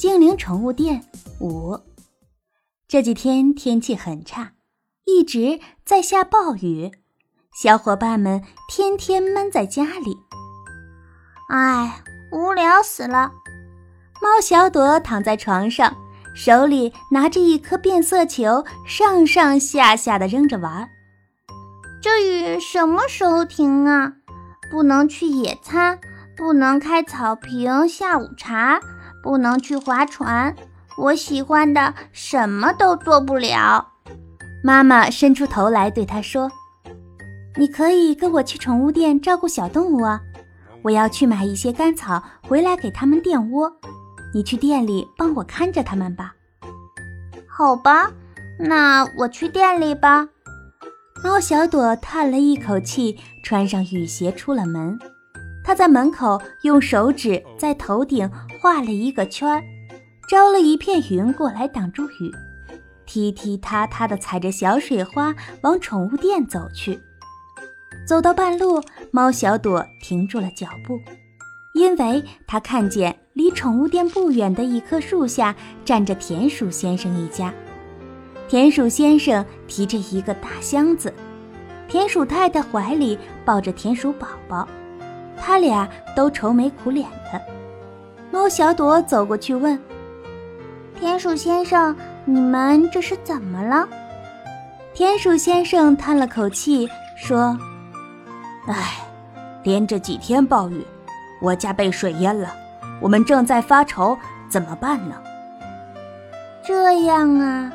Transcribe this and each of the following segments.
精灵宠物店五。这几天天气很差，一直在下暴雨，小伙伴们天天闷在家里，哎，无聊死了。猫小朵躺在床上，手里拿着一颗变色球，上上下下的扔着玩。这雨什么时候停啊？不能去野餐，不能开草坪下午茶，不能去划船。我喜欢的什么都做不了。妈妈伸出头来对他说：“你可以跟我去宠物店照顾小动物啊！我要去买一些干草回来给它们垫窝。你去店里帮我看着它们吧。”好吧，那我去店里吧。猫小朵叹了一口气，穿上雨鞋出了门。她在门口用手指在头顶画了一个圈儿，招了一片云过来挡住雨，踢踢踏踏地踩着小水花往宠物店走去。走到半路，猫小朵停住了脚步，因为她看见离宠物店不远的一棵树下站着田鼠先生一家。田鼠先生提着一个大箱子，田鼠太太怀里抱着田鼠宝宝，他俩都愁眉苦脸的。猫小朵走过去问：“田鼠先生，你们这是怎么了？”田鼠先生叹了口气说：“唉，连着几天暴雨，我家被水淹了，我们正在发愁怎么办呢？”这样啊。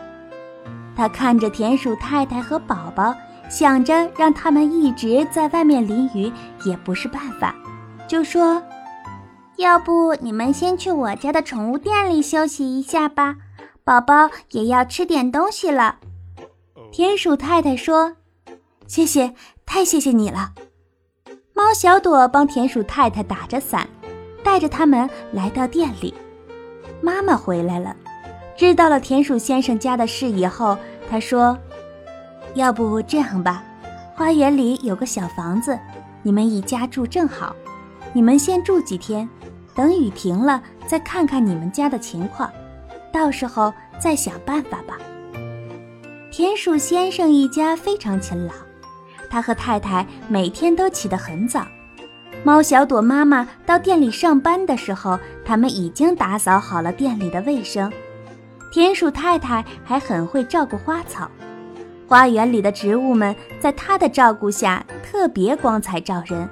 他看着田鼠太太和宝宝，想着让他们一直在外面淋雨也不是办法，就说：“要不你们先去我家的宠物店里休息一下吧，宝宝也要吃点东西了。”田鼠太太说：“谢谢，太谢谢你了。”猫小朵帮田鼠太太打着伞，带着他们来到店里。妈妈回来了。知道了田鼠先生家的事以后，她说：“要不这样吧，花园里有个小房子，你们一家住正好。你们先住几天，等雨停了再看看你们家的情况，到时候再想办法吧。”田鼠先生一家非常勤劳，他和太太每天都起得很早。猫小朵妈妈到店里上班的时候，他们已经打扫好了店里的卫生。田鼠太太还很会照顾花草，花园里的植物们在她的照顾下特别光彩照人。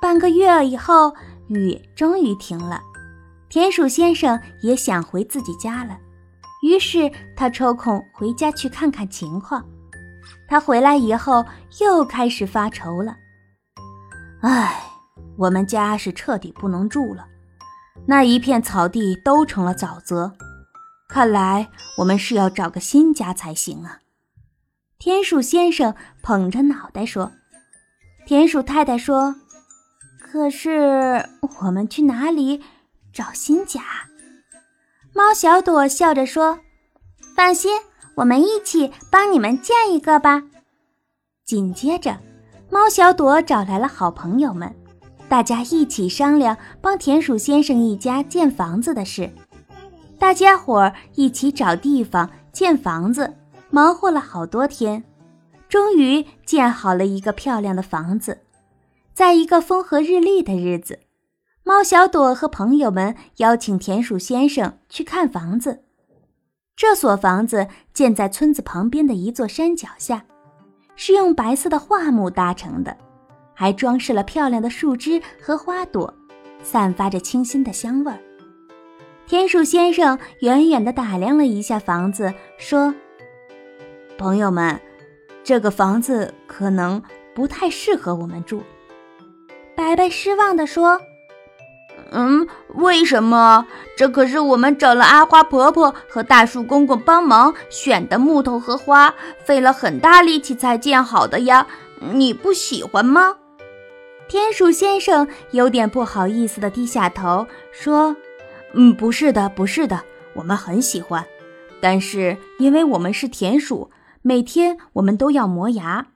半个月以后，雨终于停了，田鼠先生也想回自己家了，于是他抽空回家去看看情况。他回来以后又开始发愁了：“唉，我们家是彻底不能住了，那一片草地都成了沼泽。”看来我们是要找个新家才行啊！田鼠先生捧着脑袋说。田鼠太太说：“可是我们去哪里找新家？”猫小朵笑着说：“放心，我们一起帮你们建一个吧。”紧接着，猫小朵找来了好朋友们，大家一起商量帮田鼠先生一家建房子的事。大家伙儿一起找地方建房子，忙活了好多天，终于建好了一个漂亮的房子。在一个风和日丽的日子，猫小朵和朋友们邀请田鼠先生去看房子。这所房子建在村子旁边的一座山脚下，是用白色的桦木搭成的，还装饰了漂亮的树枝和花朵，散发着清新的香味儿。田鼠先生远远地打量了一下房子，说：“朋友们，这个房子可能不太适合我们住。”白白失望地说：“嗯，为什么？这可是我们找了阿花婆婆和大树公公帮忙选的木头和花，费了很大力气才建好的呀！你不喜欢吗？”田鼠先生有点不好意思地低下头说。嗯，不是的，不是的，我们很喜欢，但是因为我们是田鼠，每天我们都要磨牙，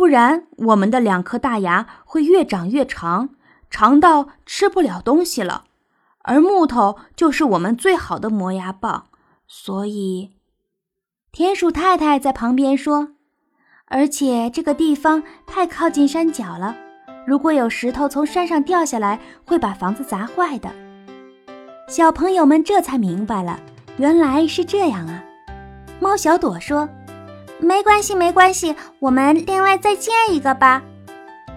不然我们的两颗大牙会越长越长，长到吃不了东西了。而木头就是我们最好的磨牙棒。所以，田鼠太太在旁边说：“而且这个地方太靠近山脚了，如果有石头从山上掉下来，会把房子砸坏的。”小朋友们这才明白了，原来是这样啊！猫小朵说：“没关系，没关系，我们另外再建一个吧。”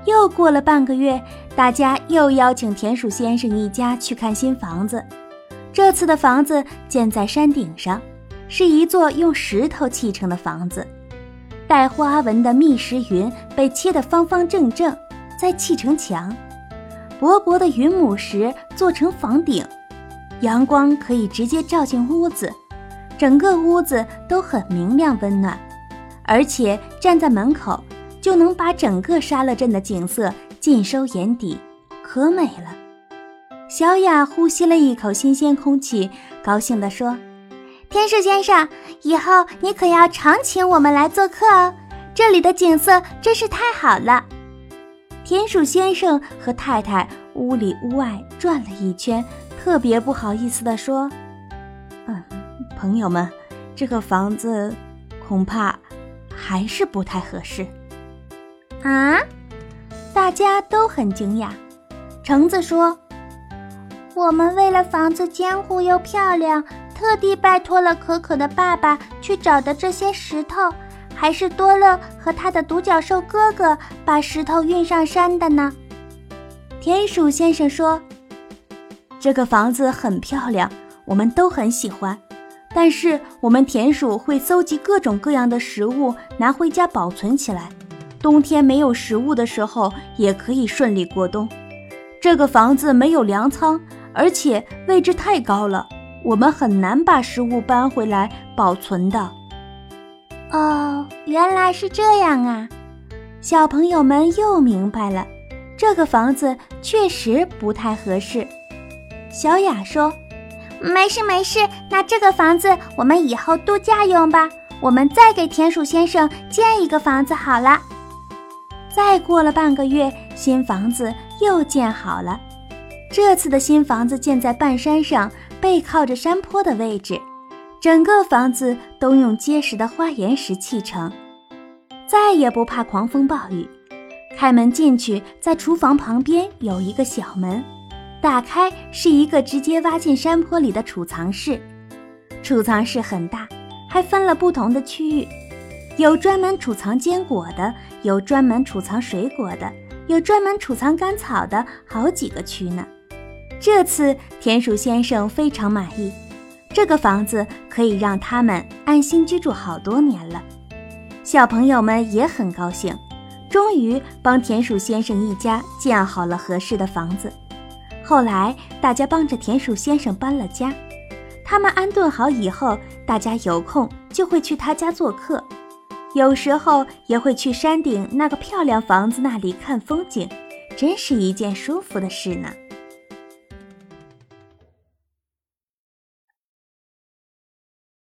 又过了半个月，大家又邀请田鼠先生一家去看新房子。这次的房子建在山顶上，是一座用石头砌成的房子，带花纹的密石云被切得方方正正，再砌成墙。薄薄的云母石做成房顶，阳光可以直接照进屋子，整个屋子都很明亮温暖，而且站在门口。就能把整个沙乐镇的景色尽收眼底，可美了。小雅呼吸了一口新鲜空气，高兴地说：“田鼠先生，以后你可要常请我们来做客哦，这里的景色真是太好了。”田鼠先生和太太屋里屋外转了一圈，特别不好意思地说：“嗯，朋友们，这个房子恐怕还是不太合适。”啊！大家都很惊讶。橙子说：“我们为了房子坚固又漂亮，特地拜托了可可的爸爸去找的这些石头，还是多乐和他的独角兽哥哥把石头运上山的呢。”田鼠先生说：“这个房子很漂亮，我们都很喜欢。但是我们田鼠会搜集各种各样的食物，拿回家保存起来。”冬天没有食物的时候，也可以顺利过冬。这个房子没有粮仓，而且位置太高了，我们很难把食物搬回来保存的。哦，原来是这样啊！小朋友们又明白了，这个房子确实不太合适。小雅说：“没事没事，那这个房子我们以后度假用吧。我们再给田鼠先生建一个房子好了。”再过了半个月，新房子又建好了。这次的新房子建在半山上，背靠着山坡的位置，整个房子都用结实的花岩石砌成，再也不怕狂风暴雨。开门进去，在厨房旁边有一个小门，打开是一个直接挖进山坡里的储藏室。储藏室很大，还分了不同的区域。有专门储藏坚果的，有专门储藏水果的，有专门储藏干草的，好几个区呢。这次田鼠先生非常满意，这个房子可以让他们安心居住好多年了。小朋友们也很高兴，终于帮田鼠先生一家建好了合适的房子。后来大家帮着田鼠先生搬了家，他们安顿好以后，大家有空就会去他家做客。有时候也会去山顶那个漂亮房子那里看风景，真是一件舒服的事呢。